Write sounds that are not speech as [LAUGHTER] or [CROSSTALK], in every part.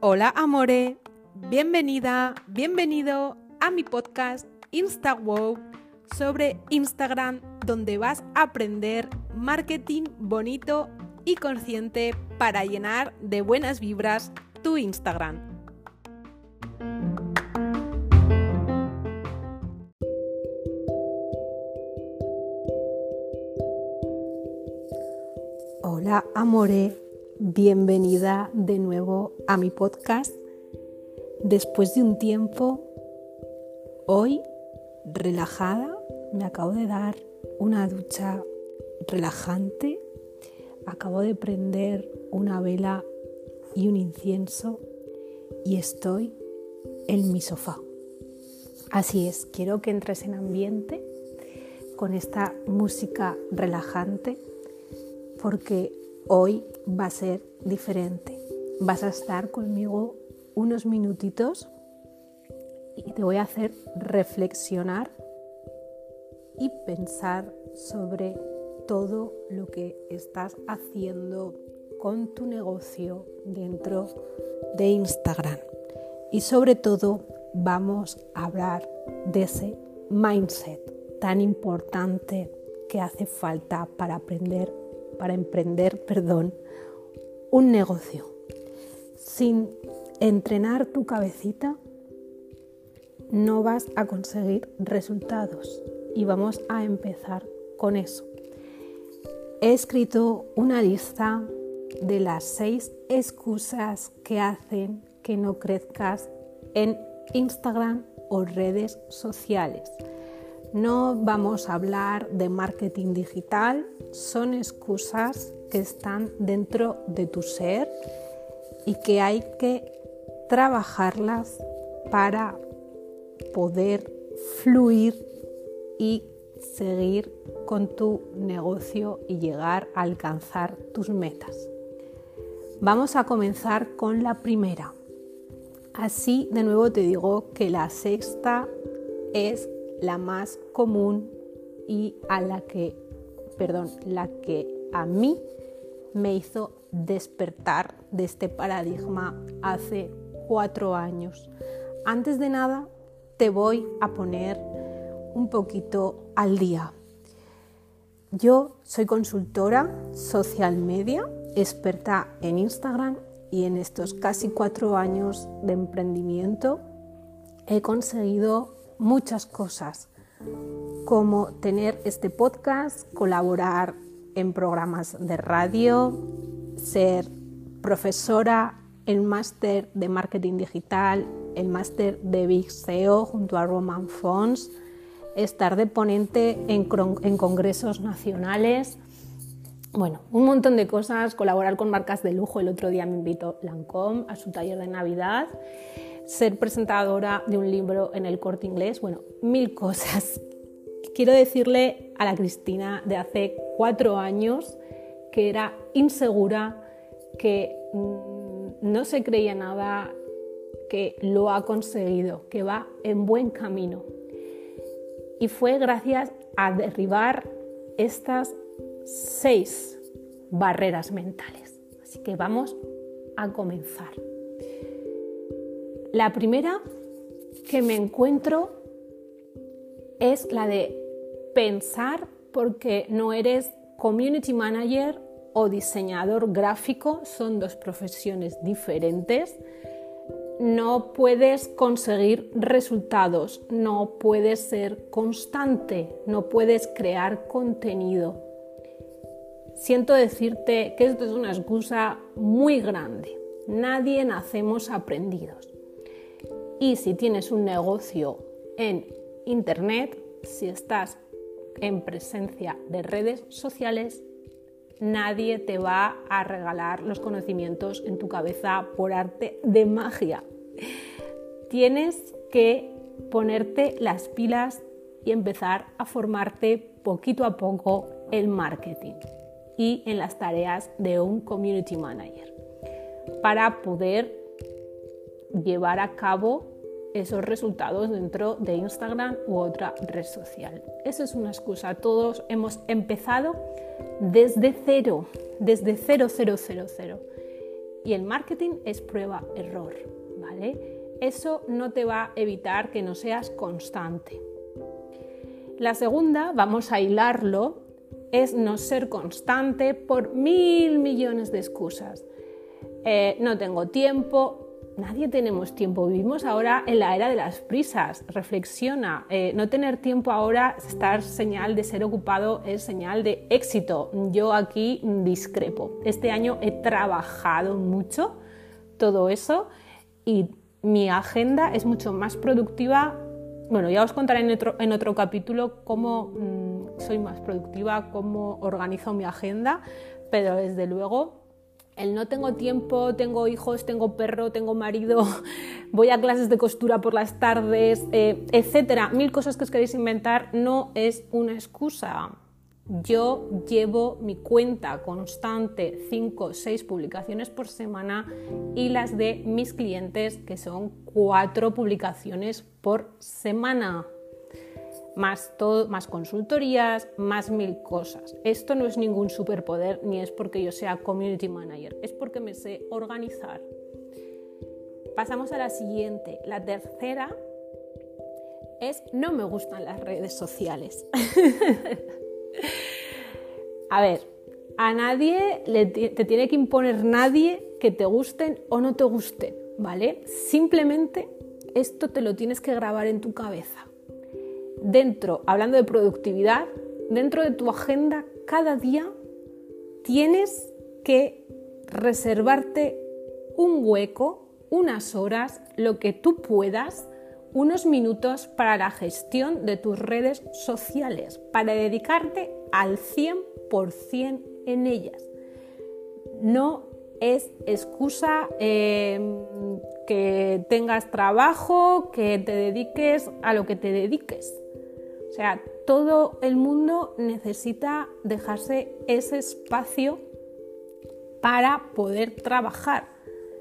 Hola amore, bienvenida, bienvenido a mi podcast InstaWow sobre Instagram donde vas a aprender marketing bonito y consciente para llenar de buenas vibras tu Instagram. Amore, bienvenida de nuevo a mi podcast. Después de un tiempo, hoy relajada, me acabo de dar una ducha relajante, acabo de prender una vela y un incienso y estoy en mi sofá. Así es, quiero que entres en ambiente con esta música relajante porque hoy va a ser diferente. Vas a estar conmigo unos minutitos y te voy a hacer reflexionar y pensar sobre todo lo que estás haciendo con tu negocio dentro de Instagram. Y sobre todo vamos a hablar de ese mindset tan importante que hace falta para aprender para emprender, perdón, un negocio. Sin entrenar tu cabecita no vas a conseguir resultados y vamos a empezar con eso. He escrito una lista de las seis excusas que hacen que no crezcas en Instagram o redes sociales. No vamos a hablar de marketing digital, son excusas que están dentro de tu ser y que hay que trabajarlas para poder fluir y seguir con tu negocio y llegar a alcanzar tus metas. Vamos a comenzar con la primera. Así de nuevo te digo que la sexta es la más común y a la que, perdón, la que a mí me hizo despertar de este paradigma hace cuatro años. Antes de nada, te voy a poner un poquito al día. Yo soy consultora social media, experta en Instagram y en estos casi cuatro años de emprendimiento he conseguido muchas cosas, como tener este podcast, colaborar en programas de radio, ser profesora, el máster de marketing digital, el máster de Big SEO junto a Roman Fons, estar de ponente en, en congresos nacionales, bueno, un montón de cosas, colaborar con marcas de lujo. El otro día me invitó Lancome a su taller de Navidad ser presentadora de un libro en el corte inglés, bueno, mil cosas. Quiero decirle a la Cristina de hace cuatro años que era insegura, que mm, no se creía nada, que lo ha conseguido, que va en buen camino. Y fue gracias a derribar estas seis barreras mentales. Así que vamos a comenzar. La primera que me encuentro es la de pensar porque no eres community manager o diseñador gráfico, son dos profesiones diferentes. No puedes conseguir resultados, no puedes ser constante, no puedes crear contenido. Siento decirte que esto es una excusa muy grande. Nadie nacemos aprendidos. Y si tienes un negocio en Internet, si estás en presencia de redes sociales, nadie te va a regalar los conocimientos en tu cabeza por arte de magia. Tienes que ponerte las pilas y empezar a formarte poquito a poco el marketing y en las tareas de un community manager para poder llevar a cabo esos resultados dentro de Instagram u otra red social. Eso es una excusa. Todos hemos empezado desde cero, desde cero, cero, cero, cero. Y el marketing es prueba-error, ¿vale? Eso no te va a evitar que no seas constante. La segunda, vamos a hilarlo, es no ser constante por mil millones de excusas. Eh, no tengo tiempo, nadie tenemos tiempo, vivimos ahora en la era de las prisas, reflexiona, eh, no tener tiempo ahora, estar señal de ser ocupado es señal de éxito. Yo aquí discrepo. Este año he trabajado mucho todo eso y mi agenda es mucho más productiva. Bueno, ya os contaré en otro, en otro capítulo cómo mm, soy más productiva, cómo organizo mi agenda, pero desde luego el no tengo tiempo, tengo hijos, tengo perro, tengo marido, [LAUGHS] voy a clases de costura por las tardes, eh, etcétera, mil cosas que os queréis inventar, no es una excusa. Yo llevo mi cuenta constante, 5 o 6 publicaciones por semana y las de mis clientes, que son 4 publicaciones por semana más, todo, más consultorías, más mil cosas. Esto no es ningún superpoder ni es porque yo sea community manager, es porque me sé organizar. Pasamos a la siguiente. La tercera es no me gustan las redes sociales. [LAUGHS] a ver, a nadie te tiene que imponer nadie que te gusten o no te gusten, ¿vale? Simplemente esto te lo tienes que grabar en tu cabeza dentro, hablando de productividad, dentro de tu agenda, cada día tienes que reservarte un hueco, unas horas, lo que tú puedas, unos minutos para la gestión de tus redes sociales, para dedicarte al 100% en ellas. No es excusa em, que tengas trabajo, que te dediques a lo que te dediques. Sea, todo el mundo necesita dejarse ese espacio para poder trabajar.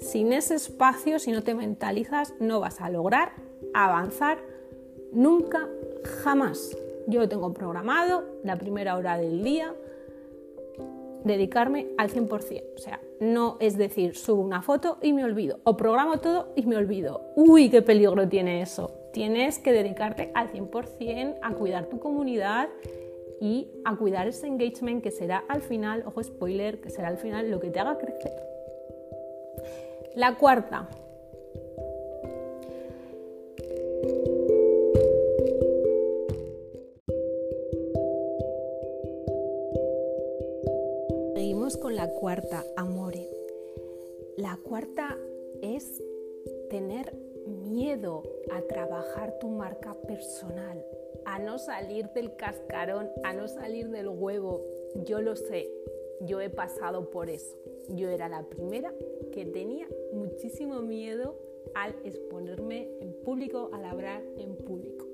Sin ese espacio, si no te mentalizas, no vas a lograr avanzar nunca, jamás. Yo lo tengo programado la primera hora del día, dedicarme al 100%. O sea, no es decir, subo una foto y me olvido, o programo todo y me olvido. Uy, qué peligro tiene eso. Tienes que dedicarte al 100% a cuidar tu comunidad y a cuidar ese engagement que será al final, ojo spoiler, que será al final lo que te haga crecer. La cuarta. Seguimos con la cuarta, amore. La cuarta es tener miedo a trabajar tu marca personal, a no salir del cascarón, a no salir del huevo. Yo lo sé, yo he pasado por eso. Yo era la primera que tenía muchísimo miedo al exponerme en público, al hablar en público.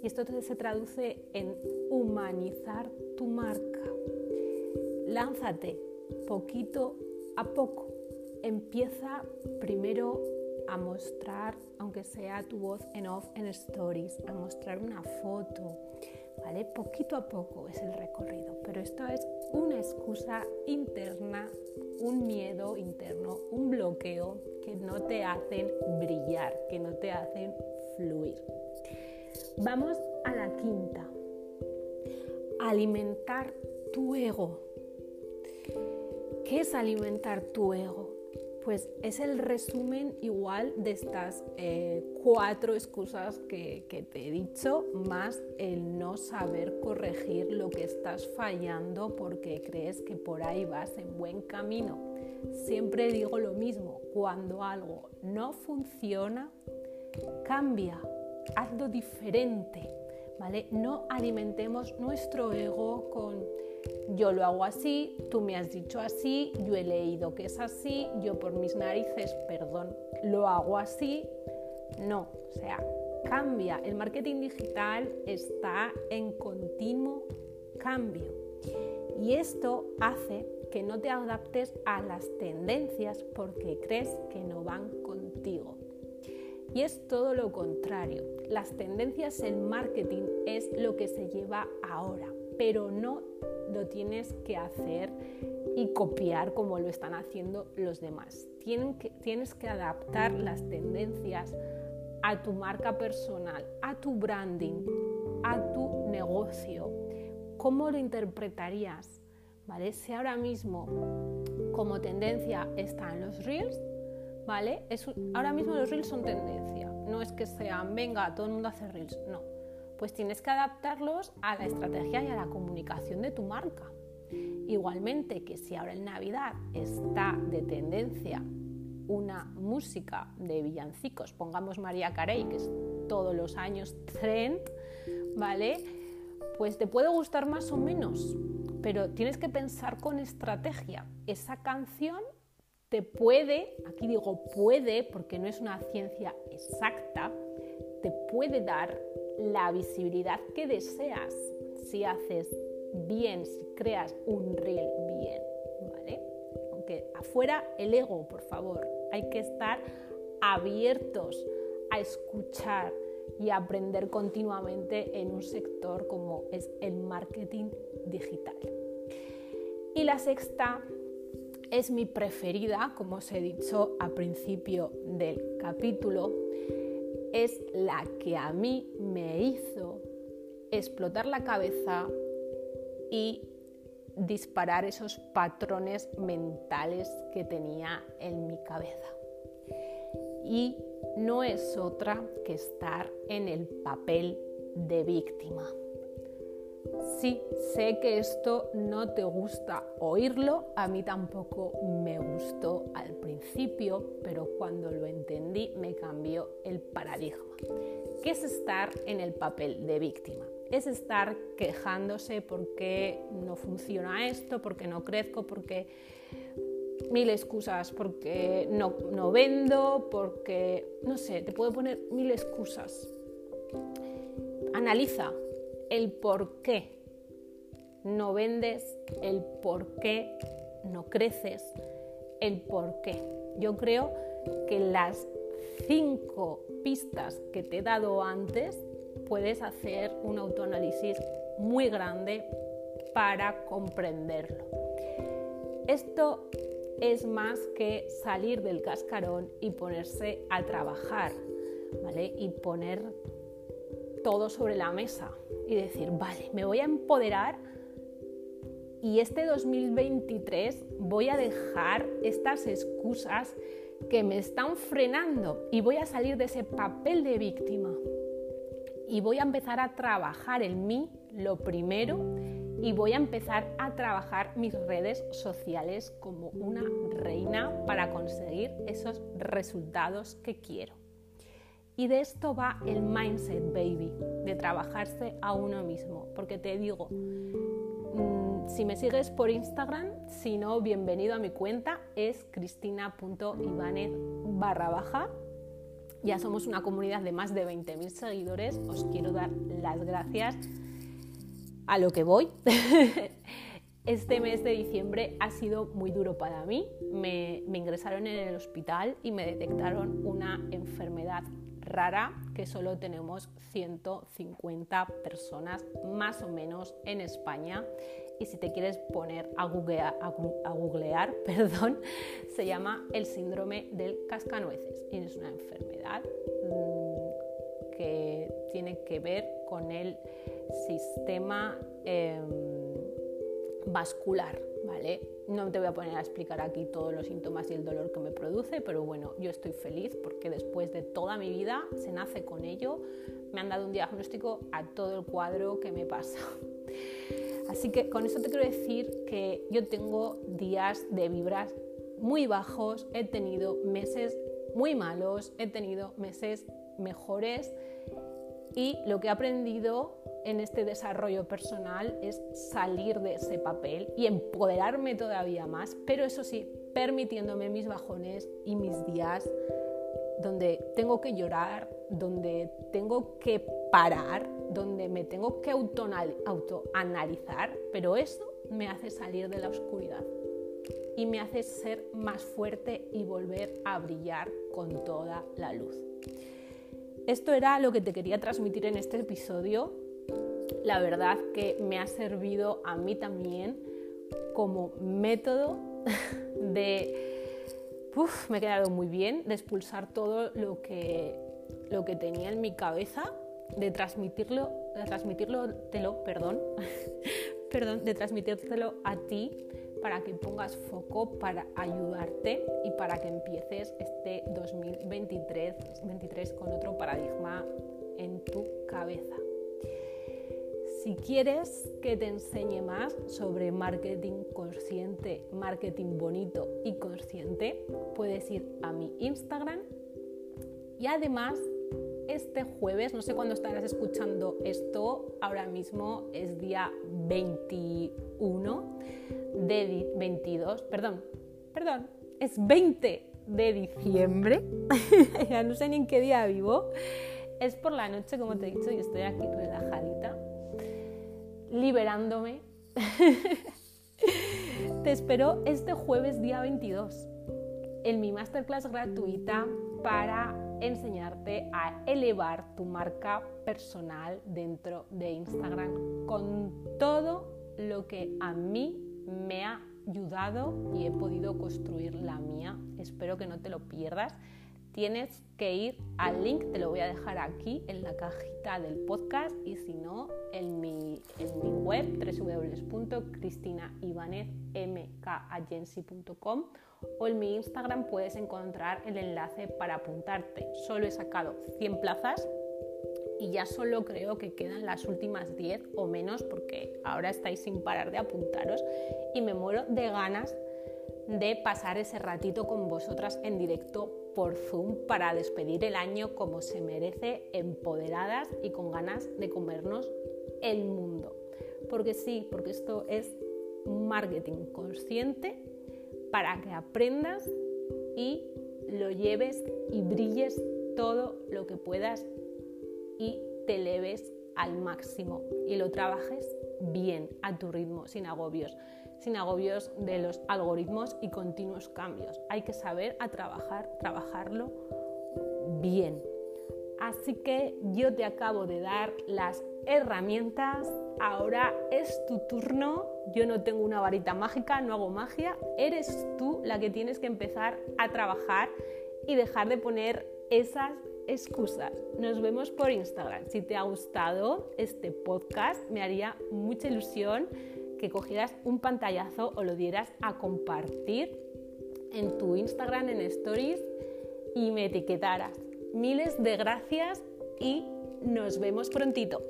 Y esto se traduce en humanizar tu marca. Lánzate poquito a poco. Empieza primero a mostrar, aunque sea tu voz en off en stories, a mostrar una foto, ¿vale? Poquito a poco es el recorrido, pero esto es una excusa interna, un miedo interno, un bloqueo que no te hacen brillar, que no te hacen fluir. Vamos a la quinta. Alimentar tu ego. ¿Qué es alimentar tu ego? Pues es el resumen igual de estas eh, cuatro excusas que, que, te he dicho, más el no saber corregir lo que estás fallando porque crees que por ahí vas en buen camino. Siempre digo lo mismo, cuando algo no funciona, cambia, hazlo diferente, ¿vale? No alimentemos nuestro ego con yo lo hago así, tú me has dicho así, yo he leído que es así, yo por mis narices, perdón, lo hago así. No, o sea, cambia. El marketing digital está en continuo cambio. Y esto hace que no te adaptes a las tendencias porque crees que no van contigo. Y es todo lo contrario. Las tendencias en marketing es lo que se lleva ahora, pero no lo tienes que hacer y copiar como lo están haciendo los demás. tienes que adaptar las tendencias a tu marca personal, a tu branding, a tu negocio. ¿Cómo lo interpretarías? ¿Vale? Si ahora mismo como tendencia están los reels, ¿vale? ahora mismo los reels son tendencia, no es que sean, venga, todo el mundo hace reels, no. Pues tienes que adaptarlos a la estrategia y a la comunicación de tu marca. Igualmente que si ahora en Navidad está de tendencia una música de villancicos, pongamos María Carey, que es todos los años trend, ¿vale? Pues te puede gustar más o menos, pero tienes que pensar con estrategia. Esa canción te puede, aquí digo puede porque no es una ciencia exacta, te puede dar la visibilidad que deseas si haces bien, si creas un reel bien, ¿vale? Aunque afuera el ego, por favor, hay que estar abiertos a escuchar y aprender continuamente en un sector como es el marketing digital. Y la sexta es mi preferida, como os he dicho al principio del capítulo, es la que a mí me hizo explotar la cabeza y disparar esos patrones mentales que tenía en mi cabeza. Y no es otra que estar en el papel de víctima. Sí, sé que esto no te gusta oírlo, a mí tampoco me gustó al principio, pero cuando lo entendí me cambió el paradigma. ¿Qué es estar en el papel de víctima? es estar quejándose porque no funciona esto, porque no crezco, porque mil excusas, porque no, no vendo, porque, no sé, te puedo poner mil excusas. Analiza el por qué no vendes, el por qué no creces, el por qué. Yo creo que las cinco pistas que te he dado antes puedes hacer un autoanálisis muy grande para comprenderlo. Esto es más que salir del cascarón y ponerse a trabajar, ¿vale? Y poner todo sobre la mesa y decir, vale, me voy a empoderar y este 2023 voy a dejar estas excusas que me están frenando y voy a salir de ese papel de víctima y voy a empezar a trabajar en mí lo primero y voy a empezar a trabajar mis redes sociales como una reina para conseguir esos resultados que quiero. Y de esto va el mindset, baby, de trabajarse a uno mismo. Porque te digo, mm, si me sigues por Instagram, si no, bienvenido a mi cuenta, es cristina.ibanez barra baja ya somos una comunidad de más de 20.000 seguidores. Os quiero dar las gracias a lo que voy. [LAUGHS] Este mes de diciembre ha sido muy duro para mí. Me, ingresaron en el hospital y me detectaron una enfermedad rara que solo tenemos 150 personas más o menos en España. Y si te quieres poner a googlear, a, googlear [LAUGHS] perdón, se llama el síndrome del cascanueces. Y es una enfermedad mm, que tiene que ver con el sistema em, vascular, No te voy a poner a explicar aquí todos los síntomas y el dolor que me produce, pero bueno, yo estoy feliz porque después de toda mi vida se nace con ello. Me han dado un diagnóstico a todo el cuadro que me pasa. Así que con eso te quiero decir que yo tengo días de vibras muy bajos, he tenido meses muy malos, he tenido meses mejores y lo que he aprendido en este desarrollo personal es salir de ese papel y empoderarme todavía más, pero eso sí, permitiéndome mis bajones y mis días donde tengo que llorar, donde tengo que parar, donde me tengo que autoanalizar, pero eso me hace salir de la oscuridad y me hace ser más fuerte y volver a brillar con toda la luz. Esto era lo que te quería transmitir en este episodio. La verdad que me ha servido a mí también como método [LAUGHS] de... Uf, me he quedado muy bien de expulsar todo lo que, lo que tenía en mi cabeza, de transmitirlo, de transmitirlo, perdón, [LAUGHS] perdón, de transmitírtelo a ti para que pongas foco para ayudarte y para que empieces este 2023 23 con otro paradigma en tu cabeza. Si quieres que te enseñe más sobre marketing consciente, marketing bonito y consciente, puedes ir a mi Instagram. Y además este jueves, no sé cuándo estarás escuchando esto, ahora mismo es día 21 de 22, perdón, perdón, es 20 de diciembre, [LAUGHS] ya no sé ni en qué día vivo, es por la noche, como te he dicho, y estoy aquí relajadita, liberándome. [LAUGHS] te espero este jueves día 22 en mi masterclass gratuita para enseñarte a elevar tu marca personal dentro de Instagram con todo lo que a mí me ha ayudado y he podido construir la mía. Espero que no te lo pierdas. Tienes que ir al link, te lo voy a dejar aquí en la cajita del podcast y si no, en mi, en mi web www.cristinaibanezmkagency.com o en mi Instagram puedes encontrar el enlace para apuntarte. Solo he sacado 100 plazas y ya solo creo que quedan las últimas 10 o menos porque ahora estáis sin parar de apuntaros y me muero de ganas de pasar ese ratito con vosotras en directo por Zoom para despedir el año como se merece, empoderadas y con ganas de comernos el mundo. Porque sí, porque esto es marketing consciente para que aprendas y lo lleves y brilles todo lo que puedas y te eleves al máximo y lo trabajes bien, a tu ritmo, sin agobios, sin agobios de los algoritmos y continuos cambios. Hay que saber a trabajar, trabajarlo bien. Así que yo te acabo de dar las herramientas, ahora es tu turno. Yo no tengo una varita mágica, no hago magia, eres tú la que tienes que empezar a trabajar y dejar de poner esas excusas. Nos vemos por Instagram. Si te ha gustado este podcast, me haría mucha ilusión que cogieras un pantallazo o lo dieras a compartir en tu Instagram, en Stories y me etiquetaras. Miles de gracias y nos vemos prontito.